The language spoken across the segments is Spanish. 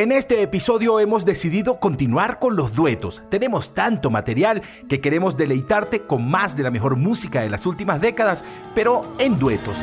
En este episodio hemos decidido continuar con los duetos. Tenemos tanto material que queremos deleitarte con más de la mejor música de las últimas décadas, pero en duetos.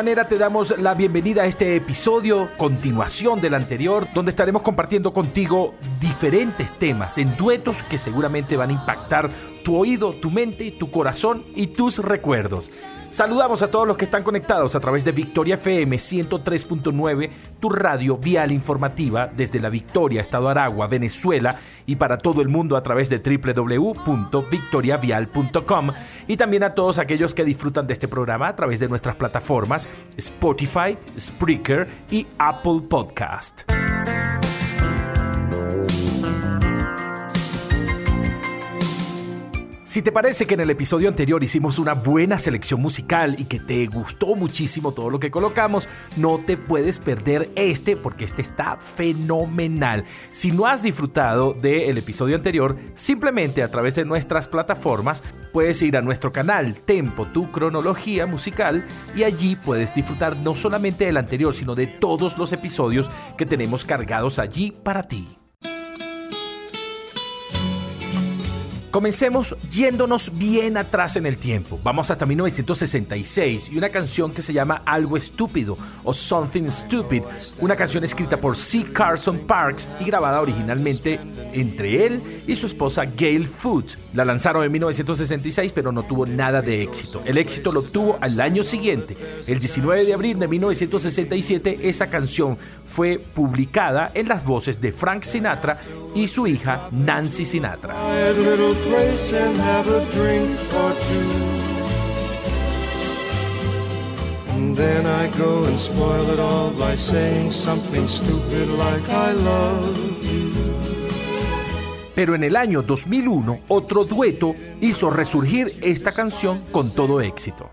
Manera te damos la bienvenida a este episodio, continuación del anterior, donde estaremos compartiendo contigo diferentes temas en duetos que seguramente van a impactar tu oído, tu mente, tu corazón y tus recuerdos. Saludamos a todos los que están conectados a través de Victoria FM 103.9, tu radio vial informativa desde la Victoria, Estado Aragua, Venezuela y para todo el mundo a través de www.victoriavial.com y también a todos aquellos que disfrutan de este programa a través de nuestras plataformas Spotify, Spreaker y Apple Podcast. Si te parece que en el episodio anterior hicimos una buena selección musical y que te gustó muchísimo todo lo que colocamos, no te puedes perder este porque este está fenomenal. Si no has disfrutado del episodio anterior, simplemente a través de nuestras plataformas puedes ir a nuestro canal Tempo, tu cronología musical y allí puedes disfrutar no solamente del anterior, sino de todos los episodios que tenemos cargados allí para ti. Comencemos yéndonos bien atrás en el tiempo. Vamos hasta 1966 y una canción que se llama Algo Estúpido o Something Stupid, una canción escrita por C. Carson Parks y grabada originalmente entre él y su esposa Gail Foot. La lanzaron en 1966 pero no tuvo nada de éxito. El éxito lo obtuvo al año siguiente. El 19 de abril de 1967 esa canción fue publicada en las voces de Frank Sinatra y su hija Nancy Sinatra. Pero en el año 2001, otro dueto hizo resurgir esta canción con todo éxito.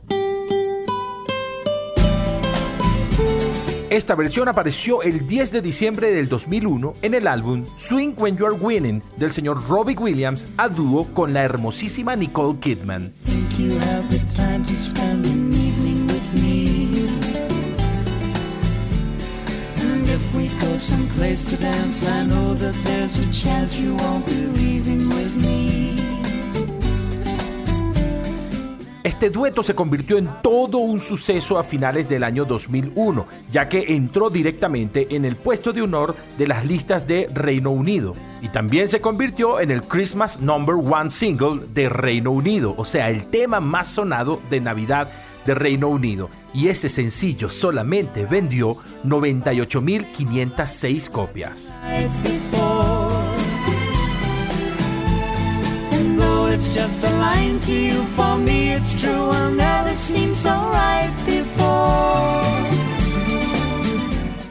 Esta versión apareció el 10 de diciembre del 2001 en el álbum Swing When You're Winning del señor Robbie Williams a dúo con la hermosísima Nicole Kidman. Este dueto se convirtió en todo un suceso a finales del año 2001, ya que entró directamente en el puesto de honor de las listas de Reino Unido. Y también se convirtió en el Christmas Number One Single de Reino Unido, o sea, el tema más sonado de Navidad de Reino Unido. Y ese sencillo solamente vendió 98.506 copias.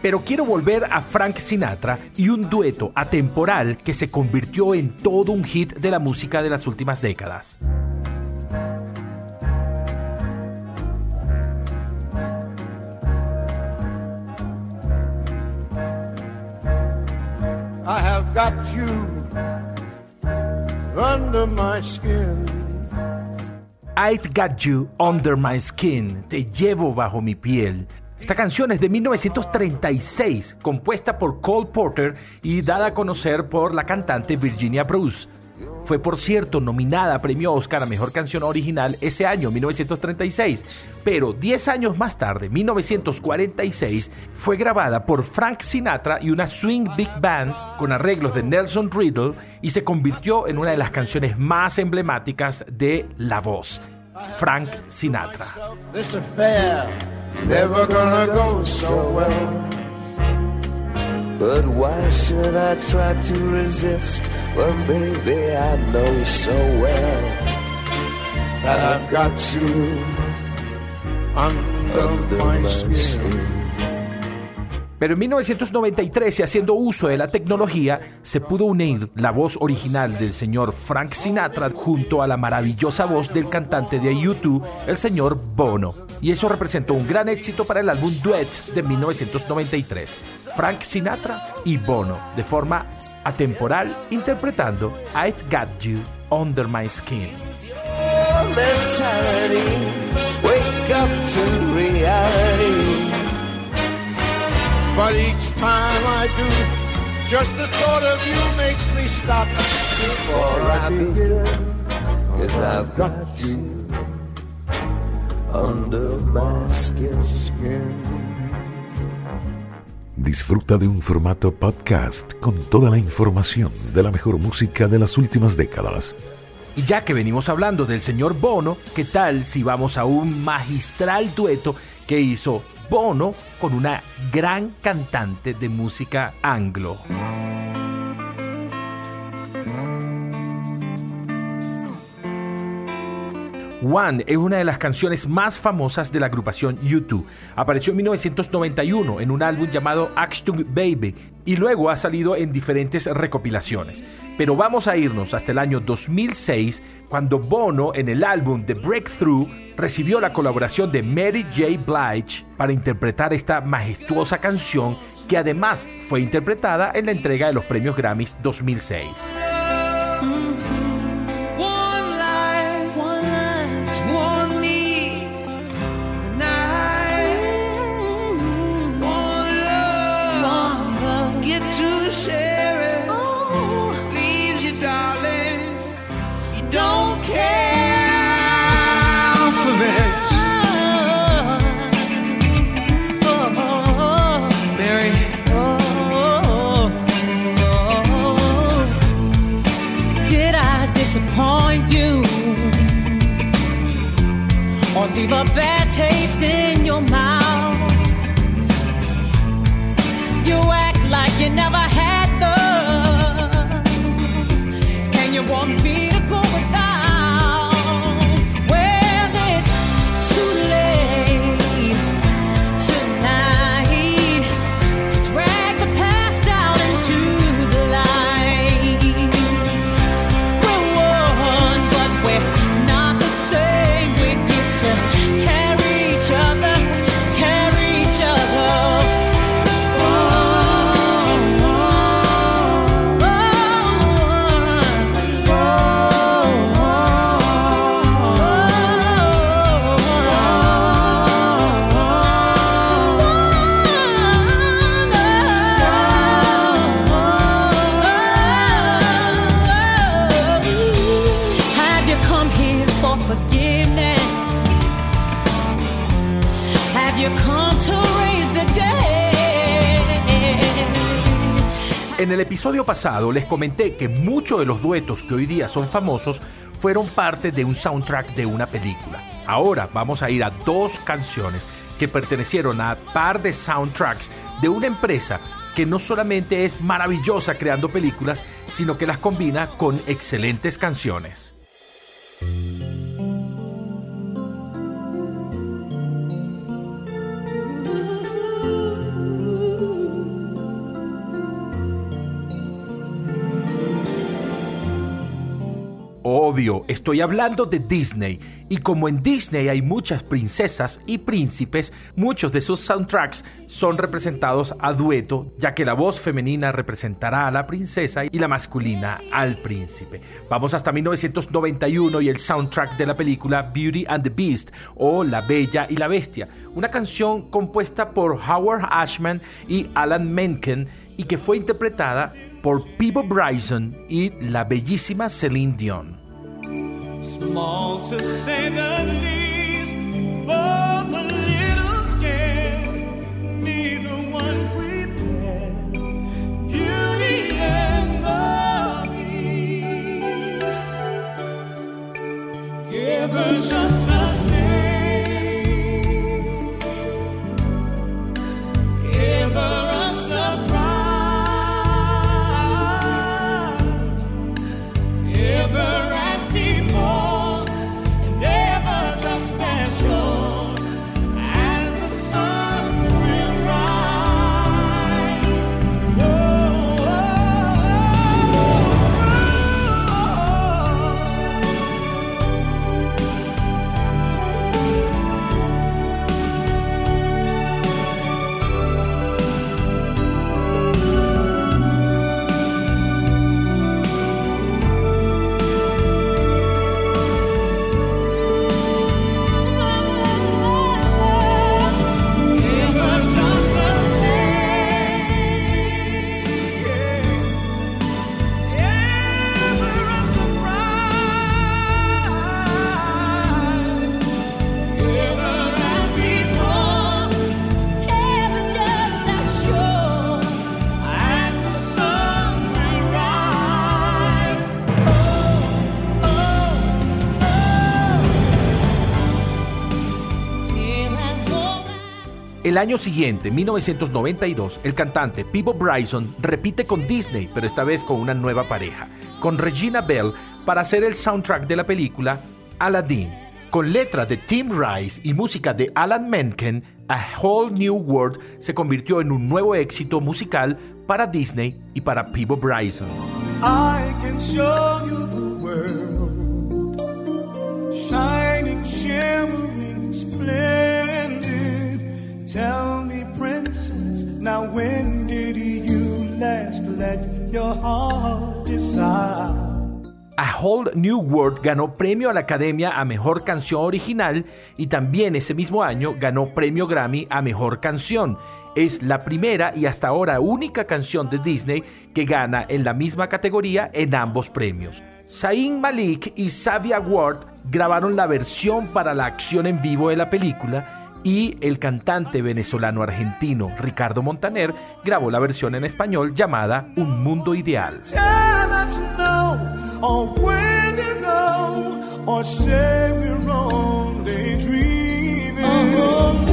Pero quiero volver a Frank Sinatra y un dueto atemporal que se convirtió en todo un hit de la música de las últimas décadas. Got you under my skin. I've Got You Under My Skin, Te llevo bajo mi piel. Esta canción es de 1936, compuesta por Cole Porter y dada a conocer por la cantante Virginia Bruce. Fue, por cierto, nominada a premio Oscar a Mejor Canción Original ese año, 1936, pero 10 años más tarde, 1946, fue grabada por Frank Sinatra y una swing big band con arreglos de Nelson Riddle y se convirtió en una de las canciones más emblemáticas de la voz, Frank Sinatra. But why should I try to resist when, baby, I know so well that I've got you under, my skin. Pero en 1993, y haciendo uso de la tecnología, se pudo unir la voz original del señor Frank Sinatra junto a la maravillosa voz del cantante de YouTube, el señor Bono. Y eso representó un gran éxito para el álbum Duets de 1993. Frank Sinatra y Bono, de forma atemporal, interpretando I've Got You Under My Skin. Just the thought of you makes me stop you under my skin. Disfruta de un formato podcast con toda la información de la mejor música de las últimas décadas. Y ya que venimos hablando del señor Bono, ¿qué tal si vamos a un magistral dueto que hizo Bono con una gran cantante de música anglo. One es una de las canciones más famosas de la agrupación U2. Apareció en 1991 en un álbum llamado Achtung Baby y luego ha salido en diferentes recopilaciones. Pero vamos a irnos hasta el año 2006 cuando Bono en el álbum The Breakthrough recibió la colaboración de Mary J. Blige para interpretar esta majestuosa canción que además fue interpretada en la entrega de los premios Grammys 2006. Leave a bad taste in your mouth. El episodio pasado les comenté que muchos de los duetos que hoy día son famosos fueron parte de un soundtrack de una película. Ahora vamos a ir a dos canciones que pertenecieron a par de soundtracks de una empresa que no solamente es maravillosa creando películas, sino que las combina con excelentes canciones. Obvio, estoy hablando de Disney. Y como en Disney hay muchas princesas y príncipes, muchos de sus soundtracks son representados a dueto, ya que la voz femenina representará a la princesa y la masculina al príncipe. Vamos hasta 1991 y el soundtrack de la película Beauty and the Beast o La Bella y la Bestia, una canción compuesta por Howard Ashman y Alan Menken y que fue interpretada por Peebo Bryson y la bellísima Celine Dion. Beauty and El año siguiente, 1992, el cantante Peebo Bryson repite con Disney, pero esta vez con una nueva pareja, con Regina Bell, para hacer el soundtrack de la película Aladdin. Con letra de Tim Rice y música de Alan Menken, A Whole New World se convirtió en un nuevo éxito musical para Disney y para Peebo Bryson. I can show you the world, shining, splendid. Tell me, princess, now when did you last let your heart decide? A Whole New World ganó premio a la Academia a Mejor Canción Original y también ese mismo año ganó premio Grammy a Mejor Canción. Es la primera y hasta ahora única canción de Disney que gana en la misma categoría en ambos premios. Zayn Malik y Savia Ward grabaron la versión para la acción en vivo de la película y el cantante venezolano-argentino Ricardo Montaner grabó la versión en español llamada Un Mundo Ideal. or daydreaming. A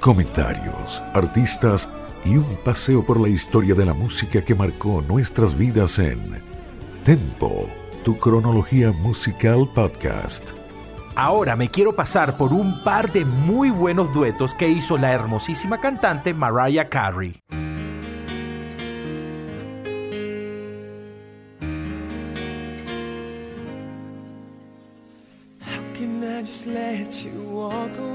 Comentarios, artistas y un paseo por la historia de la música que marcó nuestras vidas en Tempo, tu cronología musical podcast. Ahora me quiero pasar por un par de muy buenos duetos que hizo la hermosísima cantante Mariah Carey. How can I just let you walk away?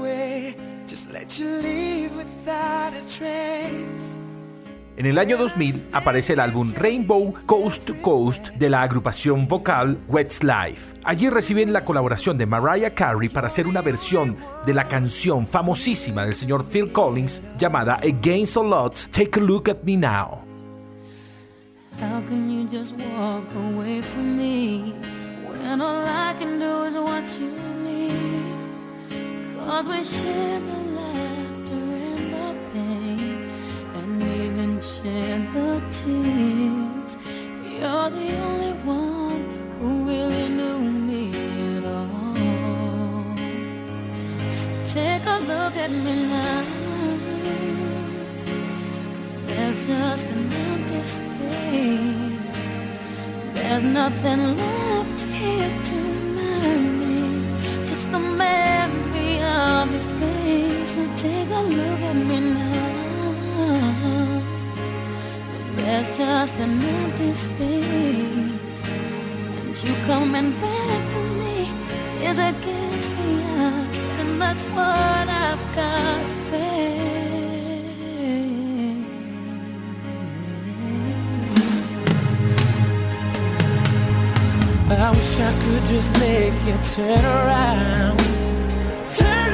En el año 2000 aparece el álbum Rainbow Coast to Coast de la agrupación vocal Westlife. Allí reciben la colaboración de Mariah Carey para hacer una versión de la canción famosísima del señor Phil Collins llamada Against All Odds, Take a Look at Me Now. How can you just walk away from me when all I can do is watch you leave? Cause we share the even share the tears. You're the only one who really knew me at all. So take a look at me now. There's just an empty space. There's nothing left here to remind me. Just the memory of your face. So take a look at me now. There's just an empty space. And you coming back to me is against the odds. And that's what I've got to I wish I could just make you turn around. Turn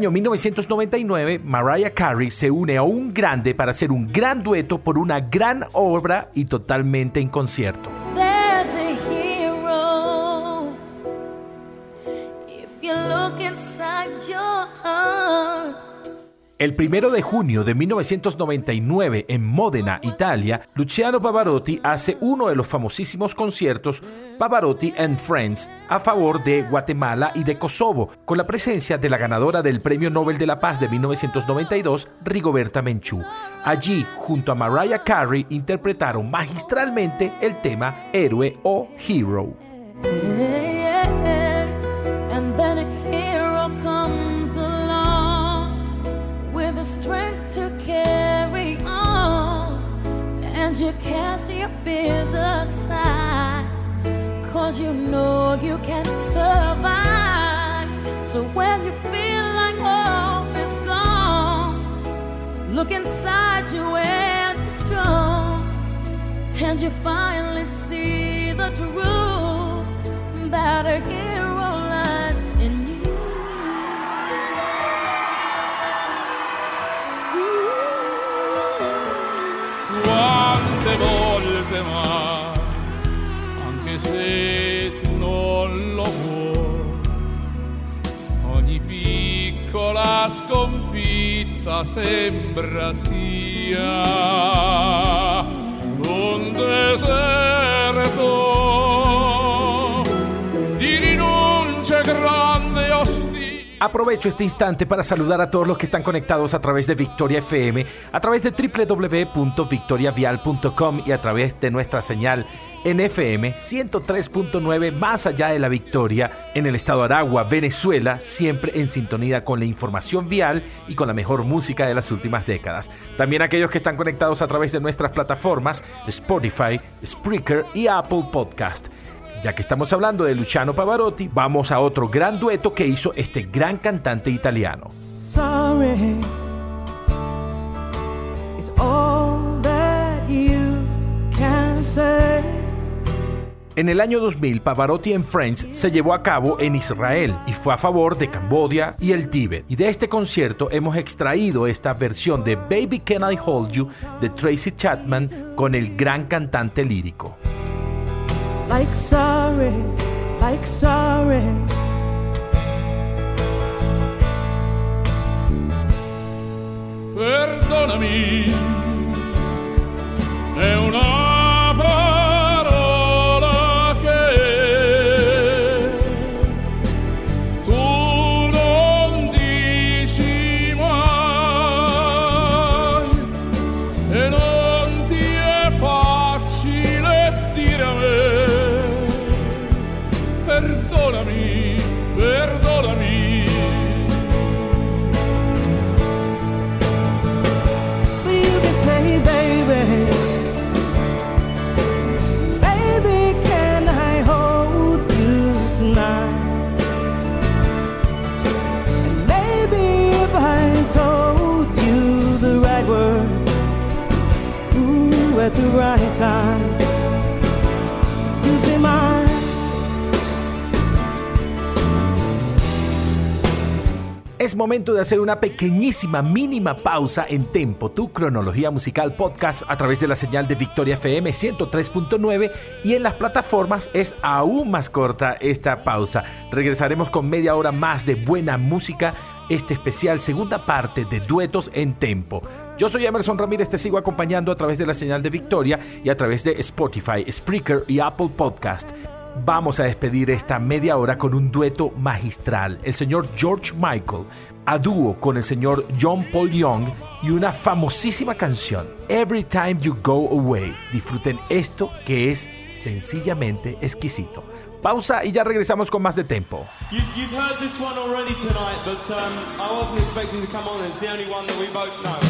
año 1999, Mariah Carey se une a un grande para hacer un gran dueto por una gran obra y totalmente en concierto. El primero de junio de 1999 en Módena, Italia, Luciano Pavarotti hace uno de los famosísimos conciertos Pavarotti and Friends a favor de Guatemala y de Kosovo, con la presencia de la ganadora del Premio Nobel de la Paz de 1992, Rigoberta Menchú. Allí, junto a Mariah Carey, interpretaron magistralmente el tema Héroe o Hero. And you cast your fears aside, cause you know you can survive. So when you feel like hope is gone, look inside you and be strong. And you finally see the truth that a hero sconfitta sembra sia un deserto Aprovecho este instante para saludar a todos los que están conectados a través de Victoria FM, a través de www.victoriavial.com y a través de nuestra señal en FM 103.9 más allá de la Victoria, en el estado de Aragua, Venezuela, siempre en sintonía con la información vial y con la mejor música de las últimas décadas. También aquellos que están conectados a través de nuestras plataformas Spotify, Spreaker y Apple Podcast. Ya que estamos hablando de Luciano Pavarotti, vamos a otro gran dueto que hizo este gran cantante italiano. Sorry is all that you can say. En el año 2000, Pavarotti and Friends se llevó a cabo en Israel y fue a favor de Camboya y el Tíbet. Y de este concierto hemos extraído esta versión de Baby Can I Hold You de Tracy Chapman con el gran cantante lírico. Like sorry, like sorry. perdonami, Es momento de hacer una pequeñísima, mínima pausa en Tempo, tu cronología musical podcast a través de la señal de Victoria FM 103.9 y en las plataformas es aún más corta esta pausa. Regresaremos con media hora más de buena música, este especial segunda parte de duetos en Tempo. Yo soy Emerson Ramírez, te sigo acompañando a través de la señal de Victoria y a través de Spotify, Spreaker y Apple Podcast. Vamos a despedir esta media hora con un dueto magistral. El señor George Michael a dúo con el señor John Paul Young y una famosísima canción, Every Time You Go Away. Disfruten esto que es sencillamente exquisito. Pausa y ya regresamos con más de tempo. You've, you've heard this one already tonight, but um, I wasn't expecting to come on. It's the only one that we both know.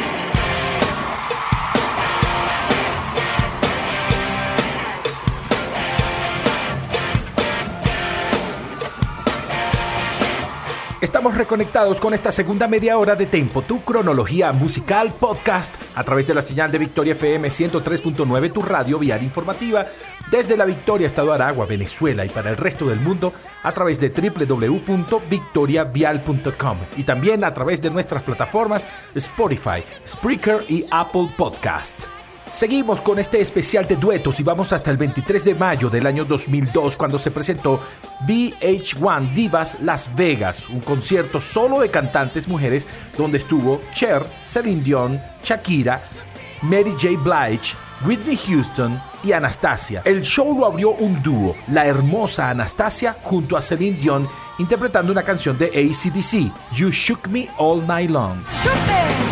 Estamos reconectados con esta segunda media hora de Tempo, tu cronología musical podcast a través de la señal de Victoria FM 103.9, tu radio vial informativa, desde la Victoria, Estado Aragua, Venezuela y para el resto del mundo a través de www.victoriavial.com y también a través de nuestras plataformas Spotify, Spreaker y Apple Podcast. Seguimos con este especial de duetos y vamos hasta el 23 de mayo del año 2002 cuando se presentó VH1 Divas Las Vegas, un concierto solo de cantantes mujeres donde estuvo Cher, Celine Dion, Shakira, Mary J. Blige, Whitney Houston y Anastasia. El show lo abrió un dúo, la hermosa Anastasia junto a Celine Dion interpretando una canción de ACDC, You Shook Me All Night Long. Working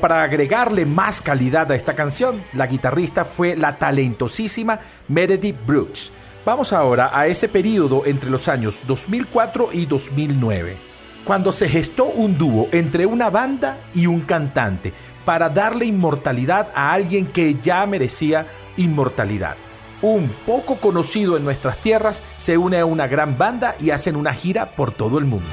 para agregarle más calidad a esta canción, la guitarrista fue la talentosísima Meredith Brooks. Vamos ahora a ese periodo entre los años 2004 y 2009, cuando se gestó un dúo entre una banda y un cantante para darle inmortalidad a alguien que ya merecía inmortalidad. Un poco conocido en nuestras tierras se une a una gran banda y hacen una gira por todo el mundo.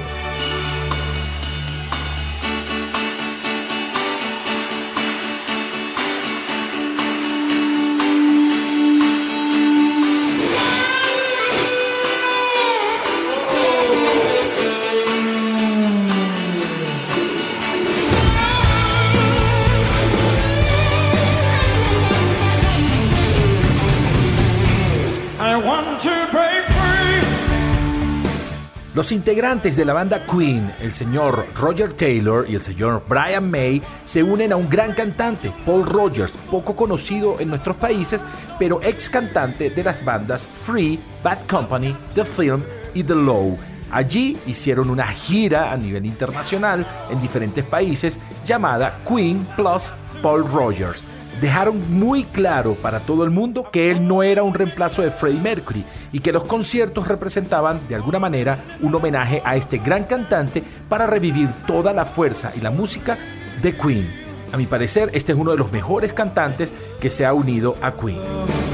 Los integrantes de la banda Queen, el señor Roger Taylor y el señor Brian May, se unen a un gran cantante, Paul Rogers, poco conocido en nuestros países, pero ex cantante de las bandas Free, Bad Company, The Film y The Low. Allí hicieron una gira a nivel internacional en diferentes países llamada Queen Plus Paul Rogers dejaron muy claro para todo el mundo que él no era un reemplazo de Freddie Mercury y que los conciertos representaban de alguna manera un homenaje a este gran cantante para revivir toda la fuerza y la música de Queen. A mi parecer, este es uno de los mejores cantantes que se ha unido a Queen.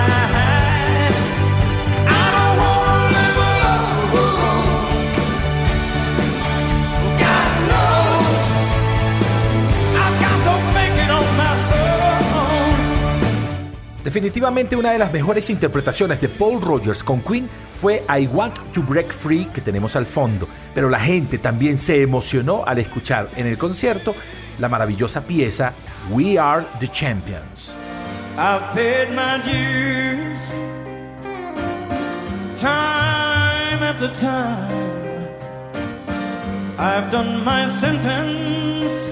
Definitivamente una de las mejores interpretaciones de Paul Rogers con Queen fue I Want to Break Free que tenemos al fondo, pero la gente también se emocionó al escuchar en el concierto la maravillosa pieza We Are the Champions. I've paid my dues time after time. I've done my sentence,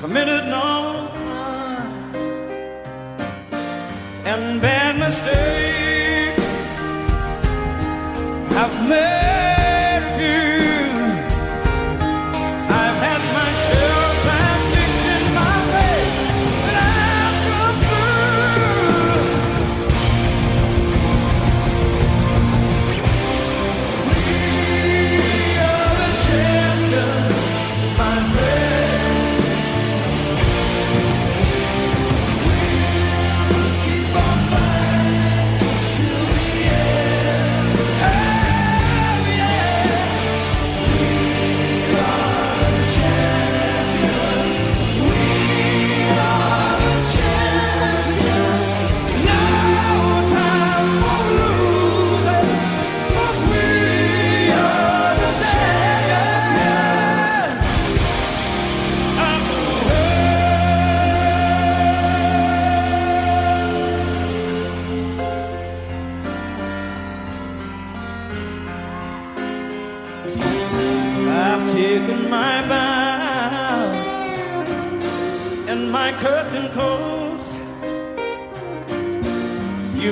committed no and bad mistakes I've made.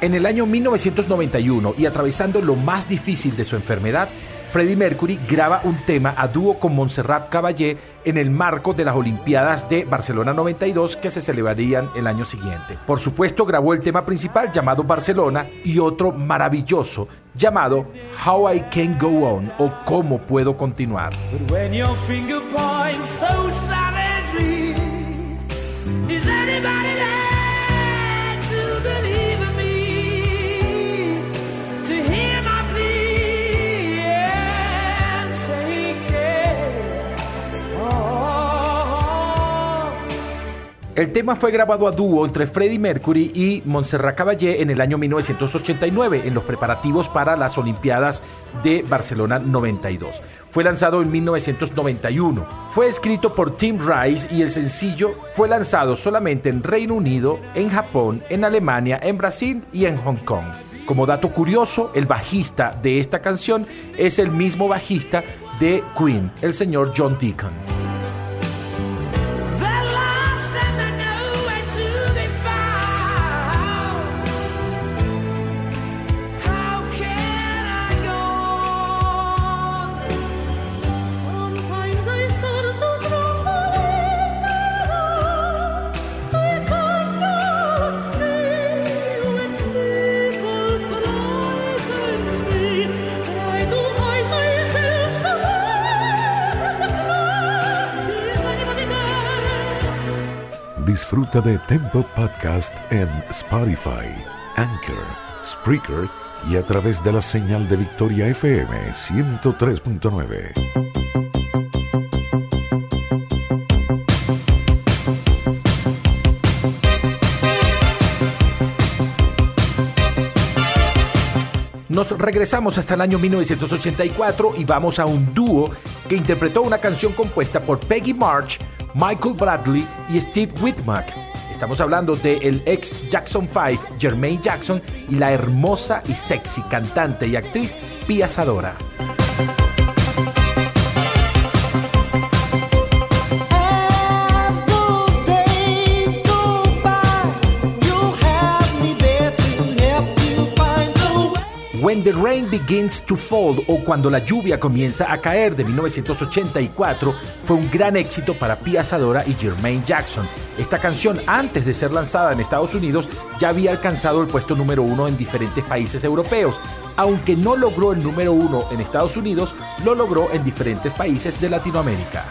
En el año 1991 y atravesando lo más difícil de su enfermedad, Freddie Mercury graba un tema a dúo con Montserrat Caballé en el marco de las Olimpiadas de Barcelona 92 que se celebrarían el año siguiente. Por supuesto, grabó el tema principal llamado Barcelona y otro maravilloso llamado How I Can Go On o Cómo Puedo Continuar. El tema fue grabado a dúo entre Freddie Mercury y Montserrat Caballé en el año 1989 en los preparativos para las Olimpiadas de Barcelona 92. Fue lanzado en 1991. Fue escrito por Tim Rice y el sencillo fue lanzado solamente en Reino Unido, en Japón, en Alemania, en Brasil y en Hong Kong. Como dato curioso, el bajista de esta canción es el mismo bajista de Queen, el señor John Deacon. Disfruta de Tempo Podcast en Spotify, Anchor, Spreaker y a través de la señal de Victoria FM 103.9. Nos regresamos hasta el año 1984 y vamos a un dúo que interpretó una canción compuesta por Peggy March Michael Bradley y Steve Whitmack. Estamos hablando de el ex Jackson 5, Jermaine Jackson, y la hermosa y sexy cantante y actriz Pia Sadora. When the Rain Begins to Fall o Cuando la lluvia comienza a caer de 1984 fue un gran éxito para Pia Sadora y Jermaine Jackson. Esta canción antes de ser lanzada en Estados Unidos ya había alcanzado el puesto número uno en diferentes países europeos. Aunque no logró el número uno en Estados Unidos, lo logró en diferentes países de Latinoamérica.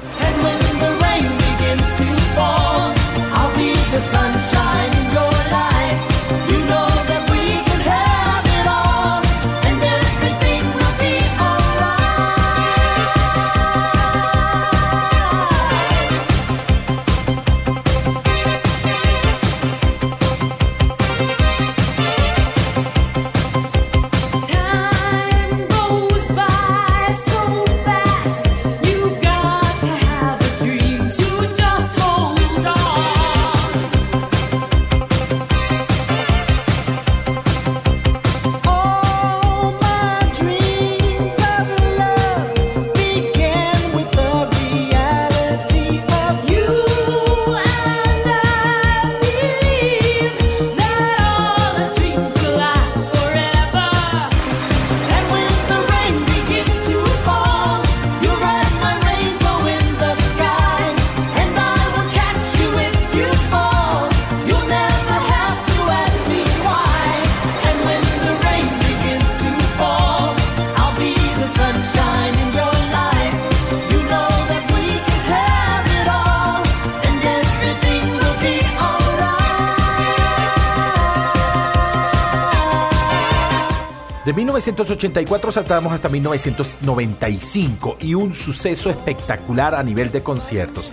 1984 saltamos hasta 1995 y un suceso espectacular a nivel de conciertos.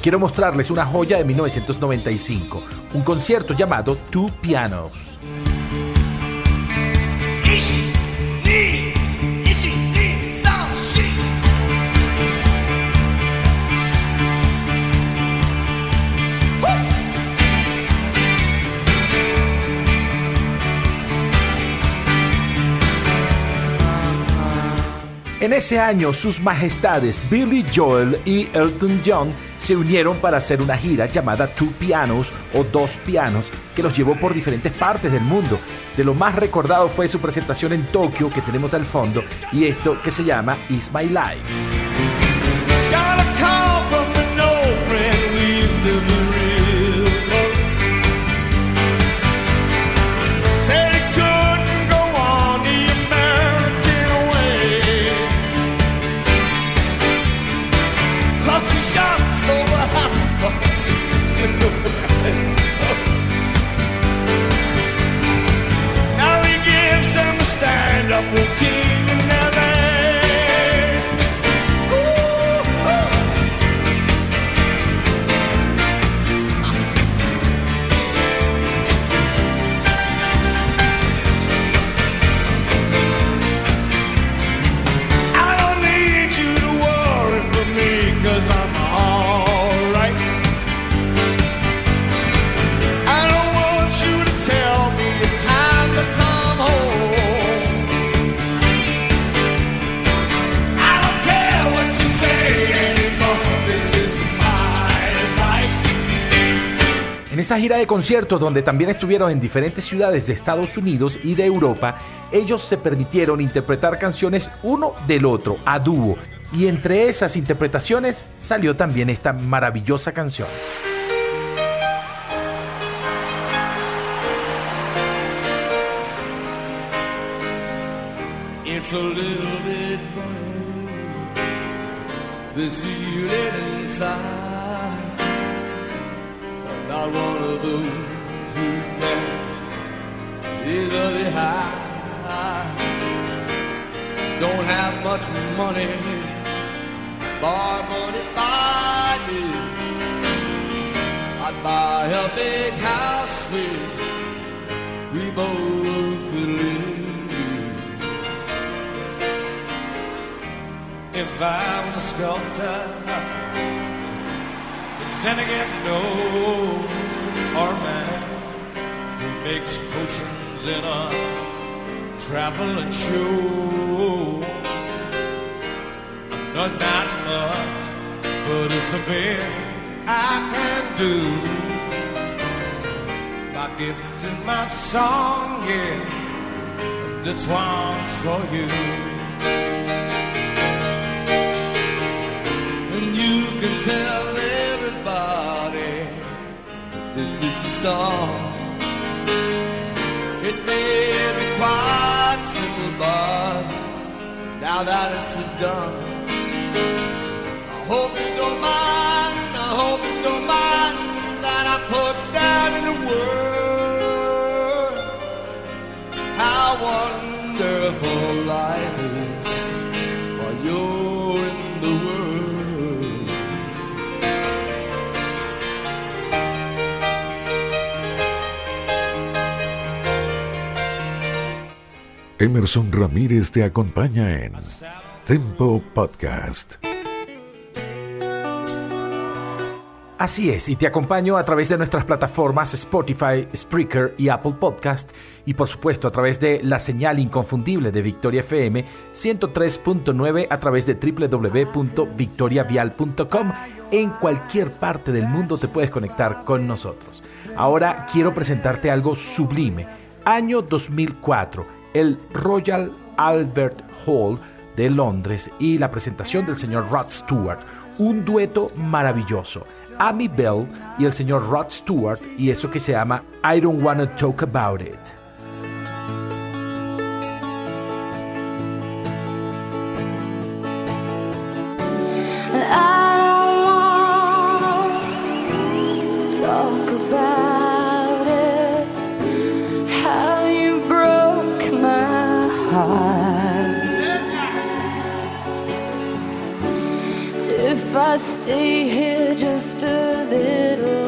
Quiero mostrarles una joya de 1995, un concierto llamado Two Pianos. En ese año, sus majestades Billy Joel y Elton John se unieron para hacer una gira llamada Two Pianos o Dos Pianos, que los llevó por diferentes partes del mundo. De lo más recordado fue su presentación en Tokio, que tenemos al fondo, y esto que se llama Is My Life. Esa gira de conciertos donde también estuvieron en diferentes ciudades de Estados Unidos y de Europa, ellos se permitieron interpretar canciones uno del otro, a dúo. Y entre esas interpretaciones salió también esta maravillosa canción. Not one of those who can easily hide. Don't have much money, bar money by me. I'd buy a big house where we both could live. if I was a sculptor. Then again, no, a man who makes potions in a traveling show. Does not much, but it's the best I can do. My gift is my song, yeah, and this one's for you. And you can tell song. It may be quite simple, but now that it's done, I hope you don't mind. I hope you don't mind that I put down in the word how wonderful life is Emerson Ramírez te acompaña en Tempo Podcast. Así es, y te acompaño a través de nuestras plataformas Spotify, Spreaker y Apple Podcast, y por supuesto a través de la señal inconfundible de Victoria FM 103.9 a través de www.victoriavial.com. En cualquier parte del mundo te puedes conectar con nosotros. Ahora quiero presentarte algo sublime. Año 2004, el Royal Albert Hall de Londres y la presentación del señor Rod Stewart, un dueto maravilloso. Amy Bell y el señor Rod Stewart y eso que se llama I Don't Wanna Talk About It. I stay here just a little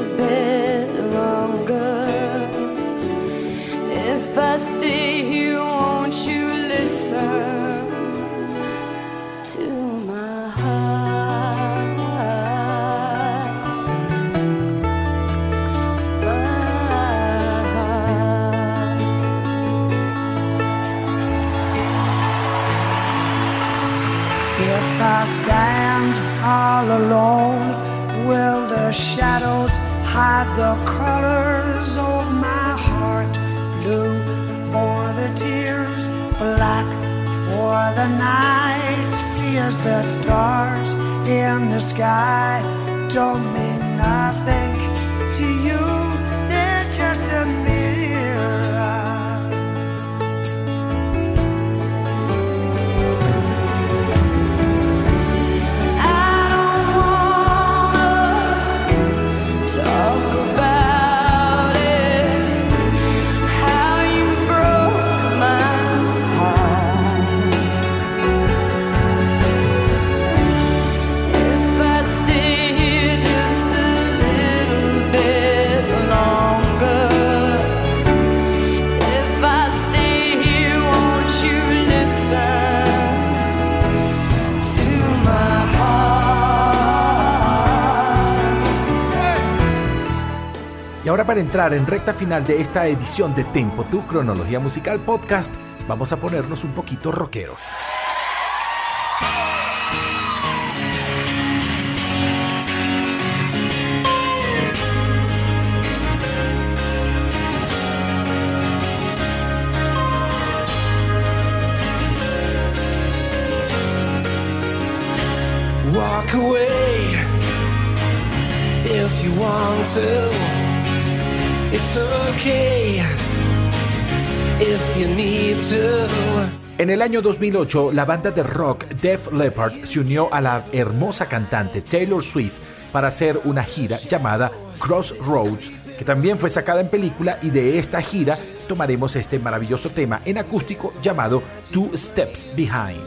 all alone, will the shadows hide the colors of my heart? Blue for the tears, black for the night. Free as the stars in the sky don't mean nothing to you. ahora para entrar en recta final de esta edición de Tempo, tu cronología musical podcast, vamos a ponernos un poquito rockeros. Walk away if you want to. En el año 2008, la banda de rock Def Leppard se unió a la hermosa cantante Taylor Swift para hacer una gira llamada Crossroads, que también fue sacada en película y de esta gira tomaremos este maravilloso tema en acústico llamado Two Steps Behind.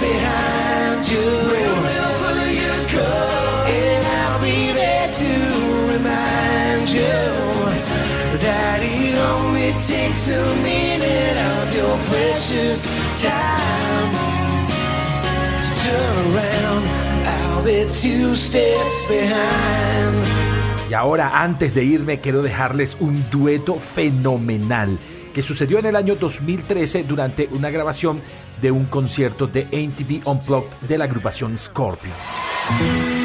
Behind you. Be there to remind you that it only takes a minute of your precious time to turn around. Two steps behind. Y ahora, antes de irme, quiero dejarles un dueto fenomenal que sucedió en el año 2013 durante una grabación de un concierto de MTV Unplugged de la agrupación Scorpions.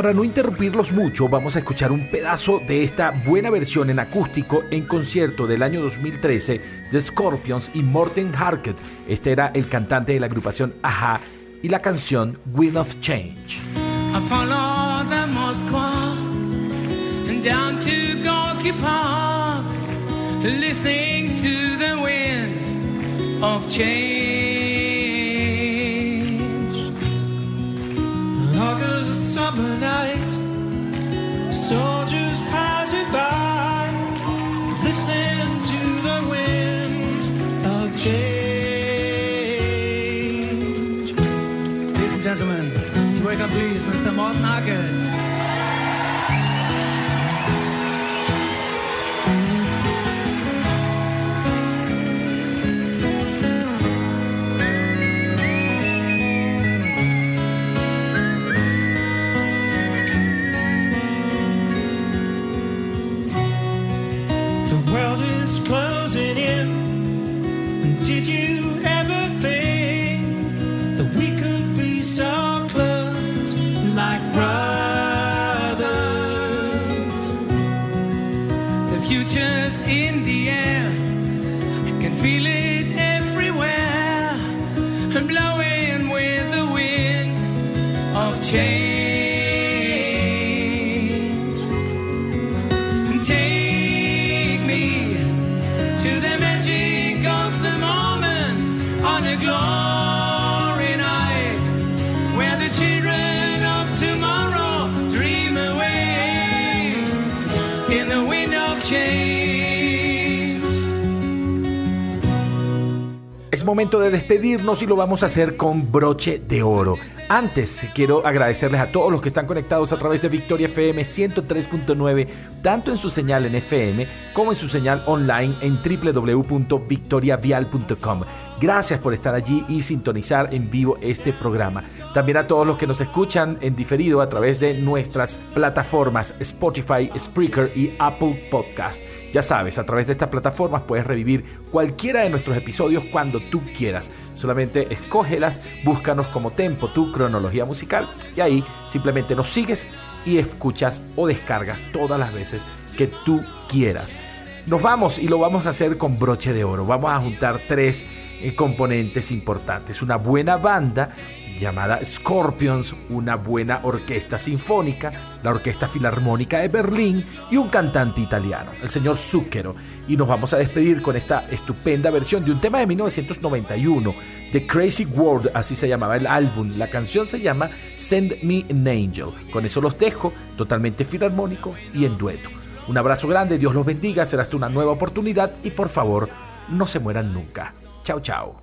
Para no interrumpirlos mucho, vamos a escuchar un pedazo de esta buena versión en acústico en concierto del año 2013 de Scorpions y Morten Harket. Este era el cantante de la agrupación Aja y la canción Wind of Change. Summer night, soldiers passing by, listening to the wind of change. Ladies and gentlemen, welcome please Mr. Morten Hackett. Momento de despedirnos y lo vamos a hacer con broche de oro. Antes quiero agradecerles a todos los que están conectados a través de Victoria FM 103.9, tanto en su señal en FM como en su señal online en www.victoriavial.com. Gracias por estar allí y sintonizar en vivo este programa. También a todos los que nos escuchan en diferido a través de nuestras plataformas Spotify, Spreaker y Apple Podcast. Ya sabes, a través de estas plataformas puedes revivir cualquiera de nuestros episodios cuando tú quieras. Solamente escógelas, búscanos como Tempo, tu cronología musical y ahí simplemente nos sigues y escuchas o descargas todas las veces que tú quieras. Nos vamos y lo vamos a hacer con broche de oro. Vamos a juntar tres eh, componentes importantes. Una buena banda llamada Scorpions, una buena orquesta sinfónica, la Orquesta Filarmónica de Berlín y un cantante italiano, el señor Zucchero. Y nos vamos a despedir con esta estupenda versión de un tema de 1991, The Crazy World, así se llamaba el álbum. La canción se llama Send Me an Angel. Con eso los dejo, totalmente filarmónico y en dueto. Un abrazo grande, Dios los bendiga, será hasta una nueva oportunidad y por favor, no se mueran nunca. Chao, chao.